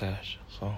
that. So.